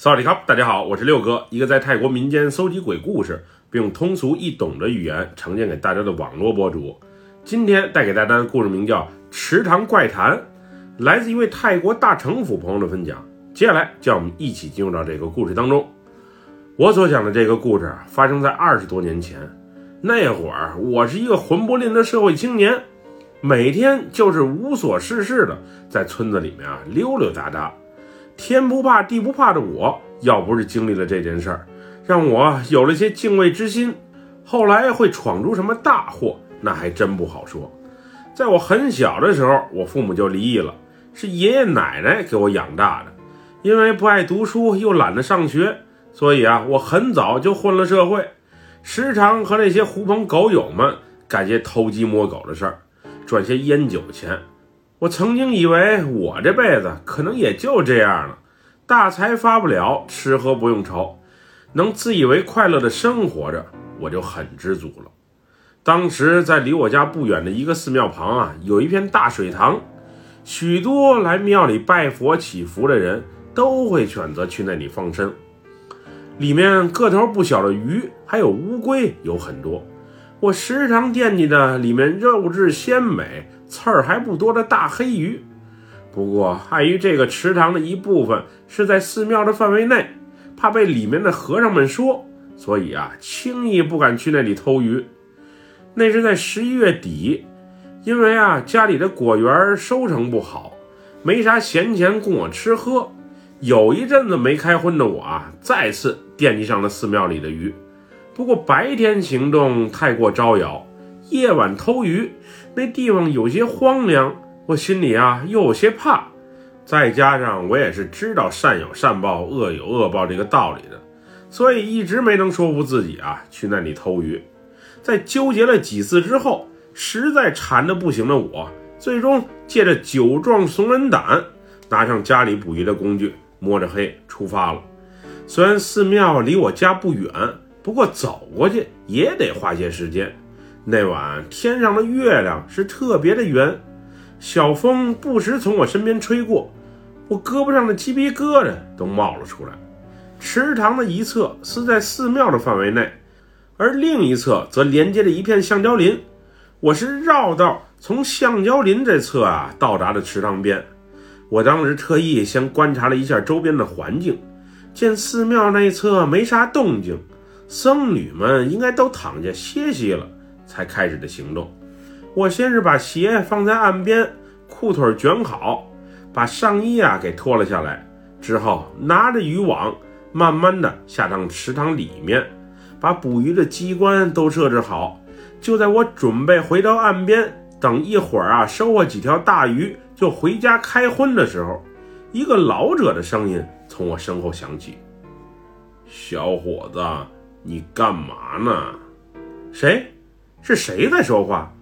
萨瓦迪卡，大家好，我是六哥，一个在泰国民间搜集鬼故事，并用通俗易懂的语言呈现给大家的网络博主。今天带给大家的故事名叫《池塘怪谈》，来自一位泰国大城府朋友的分享。接下来，叫我们一起进入到这个故事当中。我所讲的这个故事发生在二十多年前，那会儿我是一个混不吝的社会青年，每天就是无所事事的在村子里面啊溜溜达达。天不怕地不怕的我，要不是经历了这件事儿，让我有了些敬畏之心，后来会闯出什么大祸，那还真不好说。在我很小的时候，我父母就离异了，是爷爷奶奶给我养大的。因为不爱读书，又懒得上学，所以啊，我很早就混了社会，时常和那些狐朋狗友们干些偷鸡摸狗的事儿，赚些烟酒钱。我曾经以为我这辈子可能也就这样了，大财发不了，吃喝不用愁，能自以为快乐的生活着，我就很知足了。当时在离我家不远的一个寺庙旁啊，有一片大水塘，许多来庙里拜佛祈福的人都会选择去那里放生。里面个头不小的鱼，还有乌龟有很多。我时常惦记着里面肉质鲜美、刺儿还不多的大黑鱼，不过碍于这个池塘的一部分是在寺庙的范围内，怕被里面的和尚们说，所以啊，轻易不敢去那里偷鱼。那是在十一月底，因为啊家里的果园收成不好，没啥闲钱供我吃喝，有一阵子没开荤的我啊，再次惦记上了寺庙里的鱼。不过白天行动太过招摇，夜晚偷鱼，那地方有些荒凉，我心里啊又有些怕。再加上我也是知道善有善报，恶有恶报这个道理的，所以一直没能说服自己啊去那里偷鱼。在纠结了几次之后，实在馋得不行的我，最终借着酒壮怂人胆，拿上家里捕鱼的工具，摸着黑出发了。虽然寺庙离我家不远。不过走过去也得花些时间。那晚天上的月亮是特别的圆，小风不时从我身边吹过，我胳膊上的鸡皮疙瘩都冒了出来。池塘的一侧是在寺庙的范围内，而另一侧则连接着一片橡胶林。我是绕道从橡胶林这侧啊到达的池塘边。我当时特意先观察了一下周边的环境，见寺庙那侧没啥动静。僧侣们应该都躺下歇息了，才开始的行动。我先是把鞋放在岸边，裤腿卷好，把上衣啊给脱了下来，之后拿着渔网，慢慢的下到池塘里面，把捕鱼的机关都设置好。就在我准备回到岸边，等一会儿啊收获几条大鱼就回家开荤的时候，一个老者的声音从我身后响起：“小伙子。”你干嘛呢？谁？是谁在说话？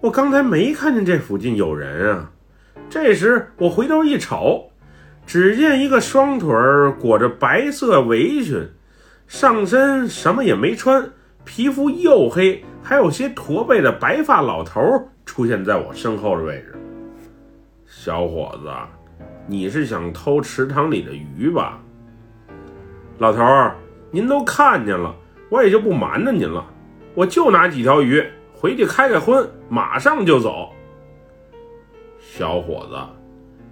我刚才没看见这附近有人啊。这时我回头一瞅，只见一个双腿裹着白色围裙，上身什么也没穿，皮肤黝黑，还有些驼背的白发老头出现在我身后的位置。小伙子，你是想偷池塘里的鱼吧？老头儿。您都看见了，我也就不瞒着您了，我就拿几条鱼回去开开荤，马上就走。小伙子，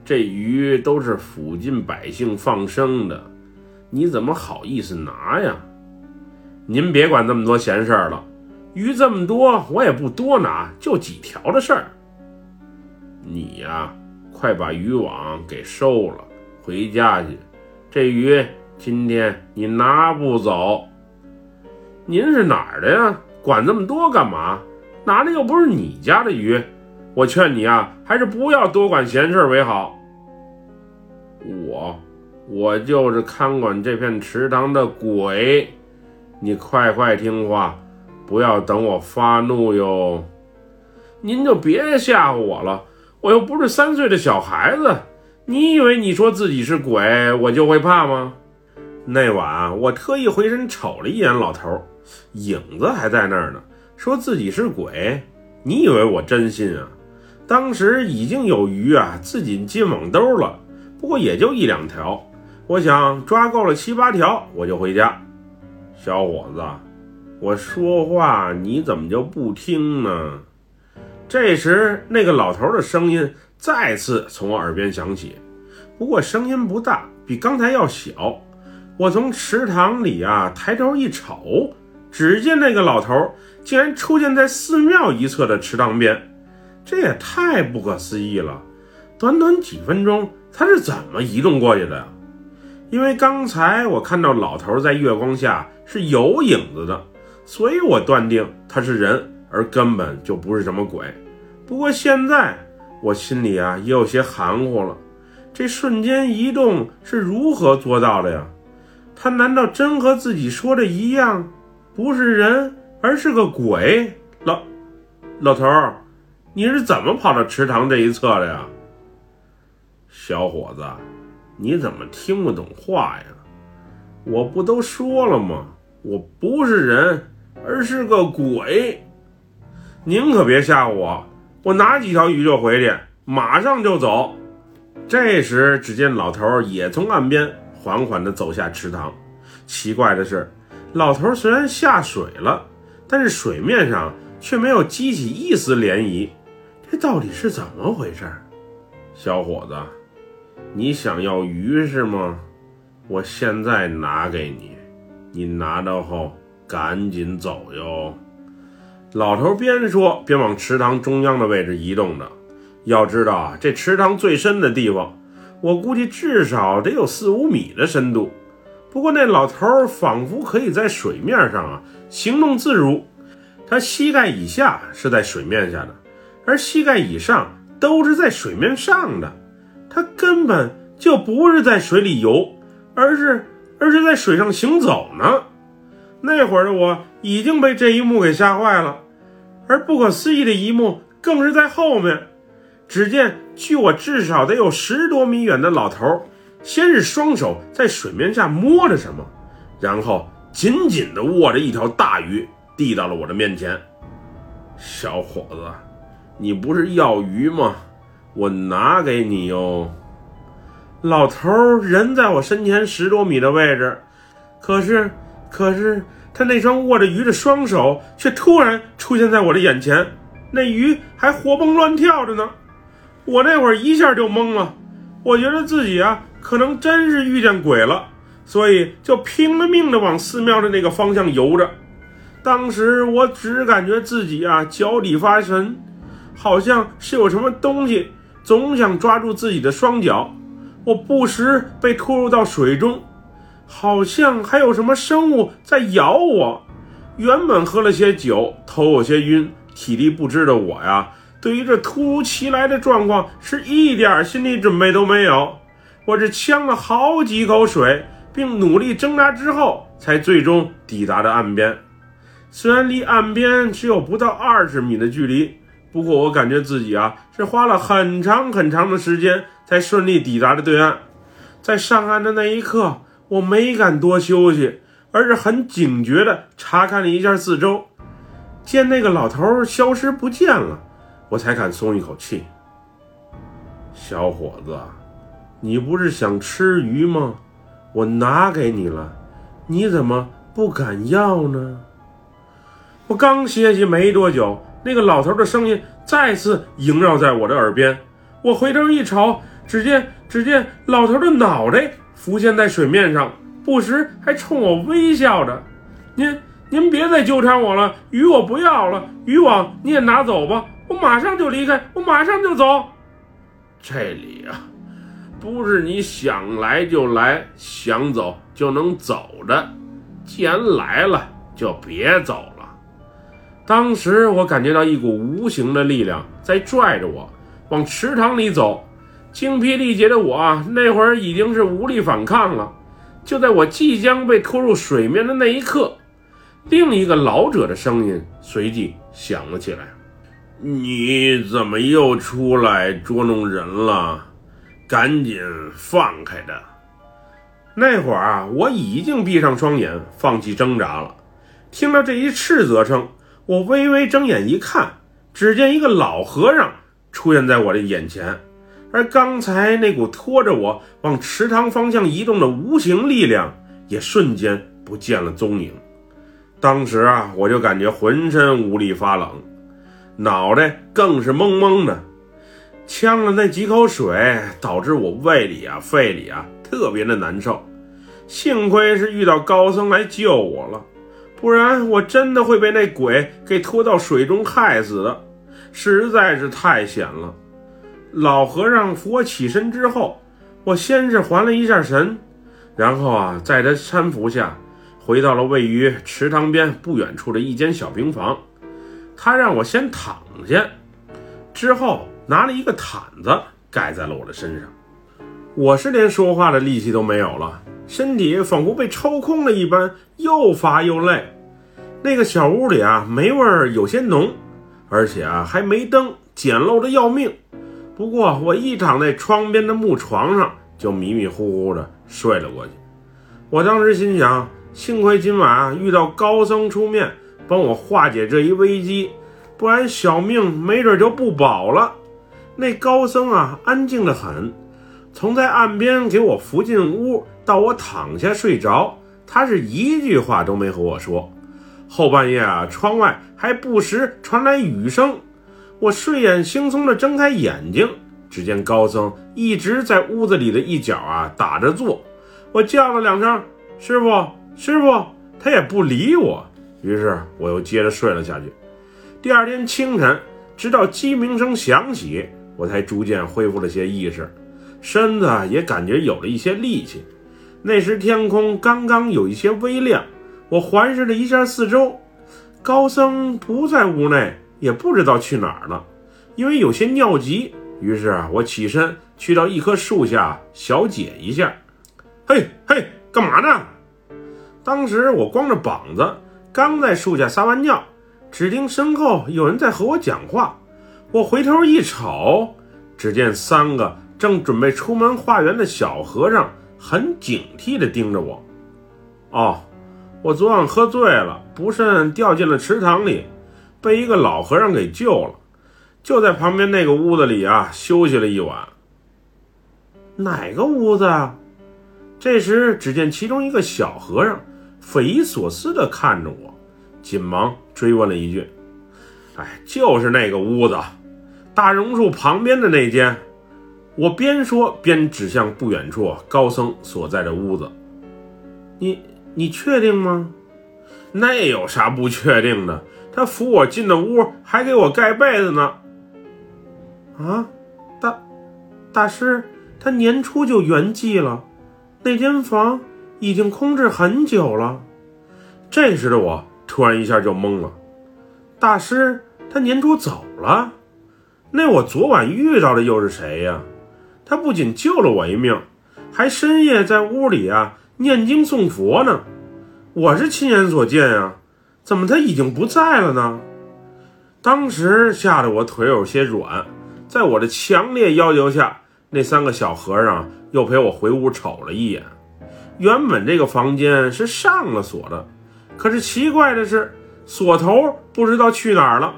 这鱼都是附近百姓放生的，你怎么好意思拿呀？您别管这么多闲事儿了，鱼这么多，我也不多拿，就几条的事儿。你呀，快把渔网给收了，回家去，这鱼。今天你拿不走，您是哪儿的呀？管那么多干嘛？拿的又不是你家的鱼，我劝你啊，还是不要多管闲事为好。我，我就是看管这片池塘的鬼，你快快听话，不要等我发怒哟。您就别吓唬我了，我又不是三岁的小孩子，你以为你说自己是鬼，我就会怕吗？那晚我特意回身瞅了一眼老头，影子还在那儿呢。说自己是鬼，你以为我真信啊？当时已经有鱼啊，自己进网兜了，不过也就一两条。我想抓够了七八条，我就回家。小伙子，我说话你怎么就不听呢？这时，那个老头的声音再次从我耳边响起，不过声音不大，比刚才要小。我从池塘里啊抬头一瞅，只见那个老头竟然出现在寺庙一侧的池塘边，这也太不可思议了！短短几分钟，他是怎么移动过去的呀？因为刚才我看到老头在月光下是有影子的，所以我断定他是人，而根本就不是什么鬼。不过现在我心里啊也有些含糊了，这瞬间移动是如何做到的呀？他难道真和自己说的一样，不是人，而是个鬼？老老头，你是怎么跑到池塘这一侧的呀？小伙子。你怎么听不懂话呀？我不都说了吗？我不是人，而是个鬼。您可别吓唬我，我拿几条鱼就回去，马上就走。这时，只见老头也从岸边缓缓地走下池塘。奇怪的是，老头虽然下水了，但是水面上却没有激起一丝涟漪。这到底是怎么回事？小伙子。你想要鱼是吗？我现在拿给你，你拿到后赶紧走哟。老头边说边往池塘中央的位置移动着。要知道啊，这池塘最深的地方，我估计至少得有四五米的深度。不过那老头仿佛可以在水面上啊行动自如，他膝盖以下是在水面下的，而膝盖以上都是在水面上的。他根本就不是在水里游，而是而是在水上行走呢。那会儿的我已经被这一幕给吓坏了，而不可思议的一幕更是在后面。只见距我至少得有十多米远的老头，先是双手在水面下摸着什么，然后紧紧地握着一条大鱼，递到了我的面前。小伙子，你不是要鱼吗？我拿给你哟，老头人在我身前十多米的位置，可是，可是他那双握着鱼的双手却突然出现在我的眼前，那鱼还活蹦乱跳着呢。我那会儿一下就懵了，我觉得自己啊可能真是遇见鬼了，所以就拼了命的往寺庙的那个方向游着。当时我只感觉自己啊脚底发沉，好像是有什么东西。总想抓住自己的双脚，我不时被拖入到水中，好像还有什么生物在咬我。原本喝了些酒，头有些晕，体力不支的我呀，对于这突如其来的状况是一点心理准备都没有。我这呛了好几口水，并努力挣扎之后，才最终抵达了岸边。虽然离岸边只有不到二十米的距离。不过我感觉自己啊是花了很长很长的时间才顺利抵达了对岸，在上岸的那一刻，我没敢多休息，而是很警觉地查看了一下四周。见那个老头消失不见了，我才敢松一口气。小伙子，你不是想吃鱼吗？我拿给你了，你怎么不敢要呢？我刚歇息没多久。那个老头的声音再次萦绕在我的耳边，我回头一瞅，只见只见老头的脑袋浮现在水面上，不时还冲我微笑着。您您别再纠缠我了，鱼我不要了，渔网你也拿走吧，我马上就离开，我马上就走。这里啊，不是你想来就来，想走就能走的。既然来了，就别走了。当时我感觉到一股无形的力量在拽着我往池塘里走，精疲力竭的我啊那会儿已经是无力反抗了。就在我即将被拖入水面的那一刻，另一个老者的声音随即响了起来：“你怎么又出来捉弄人了？赶紧放开他！”那会儿啊，我已经闭上双眼，放弃挣扎了。听到这一斥责声。我微微睁眼一看，只见一个老和尚出现在我的眼前，而刚才那股拖着我往池塘方向移动的无形力量也瞬间不见了踪影。当时啊，我就感觉浑身无力发冷，脑袋更是懵懵的，呛了那几口水，导致我胃里啊、肺里啊特别的难受。幸亏是遇到高僧来救我了，不然我真的会被那鬼给拖到水中害死的，实在是太险了。老和尚扶我起身之后，我先是还了一下神，然后啊，在他搀扶下，回到了位于池塘边不远处的一间小平房。他让我先躺下，之后拿了一个毯子盖在了我的身上。我是连说话的力气都没有了。身体仿佛被抽空了一般，又乏又累。那个小屋里啊，霉味儿有些浓，而且啊还没灯，简陋的要命。不过我一躺在窗边的木床上，就迷迷糊糊的睡了过去。我当时心想，幸亏今晚啊遇到高僧出面帮我化解这一危机，不然小命没准就不保了。那高僧啊，安静的很，从在岸边给我扶进屋。到我躺下睡着，他是一句话都没和我说。后半夜啊，窗外还不时传来雨声。我睡眼惺忪的睁开眼睛，只见高僧一直在屋子里的一角啊打着坐。我叫了两声“师傅，师傅”，他也不理我。于是我又接着睡了下去。第二天清晨，直到鸡鸣声响起，我才逐渐恢复了些意识，身子也感觉有了一些力气。那时天空刚刚有一些微亮，我环视了一下四周，高僧不在屋内，也不知道去哪儿了。因为有些尿急，于是啊，我起身去到一棵树下小解一下。嘿嘿，干嘛呢？当时我光着膀子，刚在树下撒完尿，只听身后有人在和我讲话。我回头一瞅，只见三个正准备出门化缘的小和尚。很警惕地盯着我。哦，我昨晚喝醉了，不慎掉进了池塘里，被一个老和尚给救了，就在旁边那个屋子里啊休息了一晚。哪个屋子啊？这时，只见其中一个小和尚匪夷所思地看着我，紧忙追问了一句：“哎，就是那个屋子，大榕树旁边的那间。”我边说边指向不远处高僧所在的屋子。你你确定吗？那有啥不确定的？他扶我进的屋，还给我盖被子呢。啊，大大师，他年初就圆寂了，那间房已经空置很久了。这时的我突然一下就懵了。大师，他年初走了？那我昨晚遇到的又是谁呀？他不仅救了我一命，还深夜在屋里啊念经诵佛呢。我是亲眼所见啊，怎么他已经不在了呢？当时吓得我腿有些软，在我的强烈要求下，那三个小和尚又陪我回屋瞅了一眼。原本这个房间是上了锁的，可是奇怪的是，锁头不知道去哪儿了。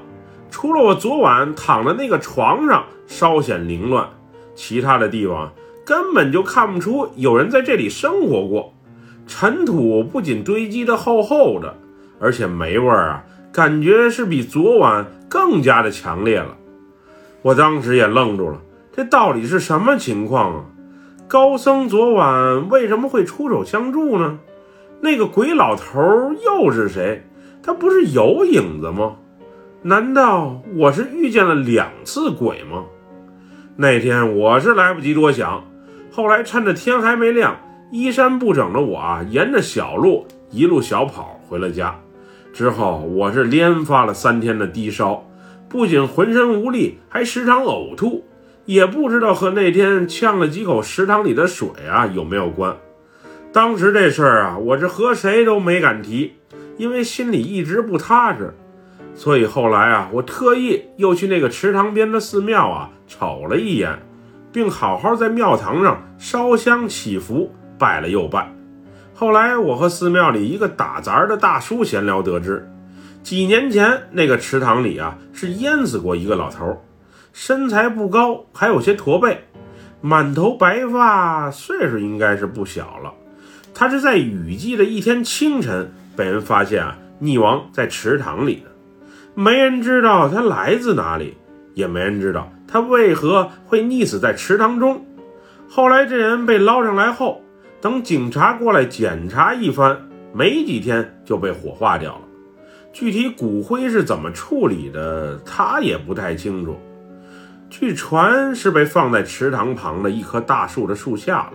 除了我昨晚躺在那个床上稍显凌乱。其他的地方根本就看不出有人在这里生活过，尘土不仅堆积的厚厚的，而且霉味儿啊，感觉是比昨晚更加的强烈了。我当时也愣住了，这到底是什么情况啊？高僧昨晚为什么会出手相助呢？那个鬼老头又是谁？他不是有影子吗？难道我是遇见了两次鬼吗？那天我是来不及多想，后来趁着天还没亮，衣衫不整的我啊，沿着小路一路小跑回了家。之后我是连发了三天的低烧，不仅浑身无力，还时常呕吐。也不知道和那天呛了几口食堂里的水啊有没有关。当时这事儿啊，我是和谁都没敢提，因为心里一直不踏实。所以后来啊，我特意又去那个池塘边的寺庙啊瞅了一眼，并好好在庙堂上烧香祈福，拜了又拜。后来我和寺庙里一个打杂的大叔闲聊得知，几年前那个池塘里啊是淹死过一个老头，身材不高，还有些驼背，满头白发，岁数应该是不小了。他是在雨季的一天清晨被人发现啊，溺亡在池塘里的。没人知道他来自哪里，也没人知道他为何会溺死在池塘中。后来这人被捞上来后，等警察过来检查一番，没几天就被火化掉了。具体骨灰是怎么处理的，他也不太清楚。据传是被放在池塘旁的一棵大树的树下了。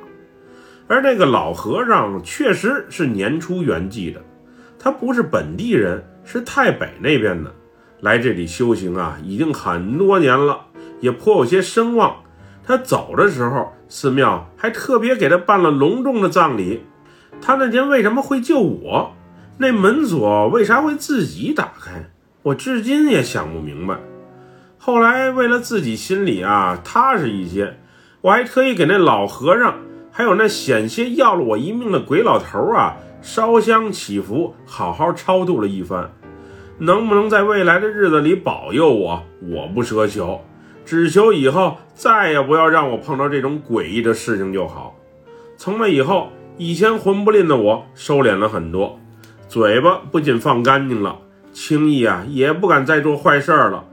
而那个老和尚确实是年初圆寂的，他不是本地人，是太北那边的。来这里修行啊，已经很多年了，也颇有些声望。他走的时候，寺庙还特别给他办了隆重的葬礼。他那天为什么会救我？那门锁为啥会自己打开？我至今也想不明白。后来为了自己心里啊踏实一些，我还特意给那老和尚，还有那险些要了我一命的鬼老头啊烧香祈福，好好超度了一番。能不能在未来的日子里保佑我？我不奢求，只求以后再也不要让我碰到这种诡异的事情就好。从那以后，以前混不吝的我收敛了很多，嘴巴不仅放干净了，轻易啊也不敢再做坏事了。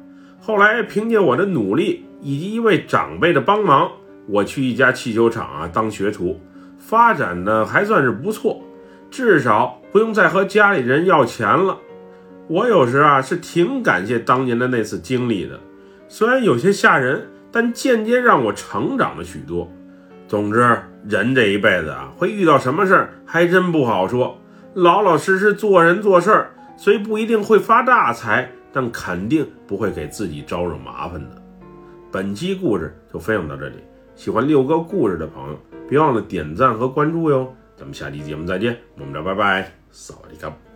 后来凭借我的努力以及一位长辈的帮忙，我去一家汽修厂啊当学徒，发展的还算是不错，至少不用再和家里人要钱了。我有时啊是挺感谢当年的那次经历的，虽然有些吓人，但间接让我成长了许多。总之，人这一辈子啊，会遇到什么事儿还真不好说。老老实实做人做事儿，虽不一定会发大财，但肯定不会给自己招惹麻烦的。本期故事就分享到这里，喜欢六哥故事的朋友，别忘了点赞和关注哟。咱们下期节目再见，我们这拜拜，扫地卡。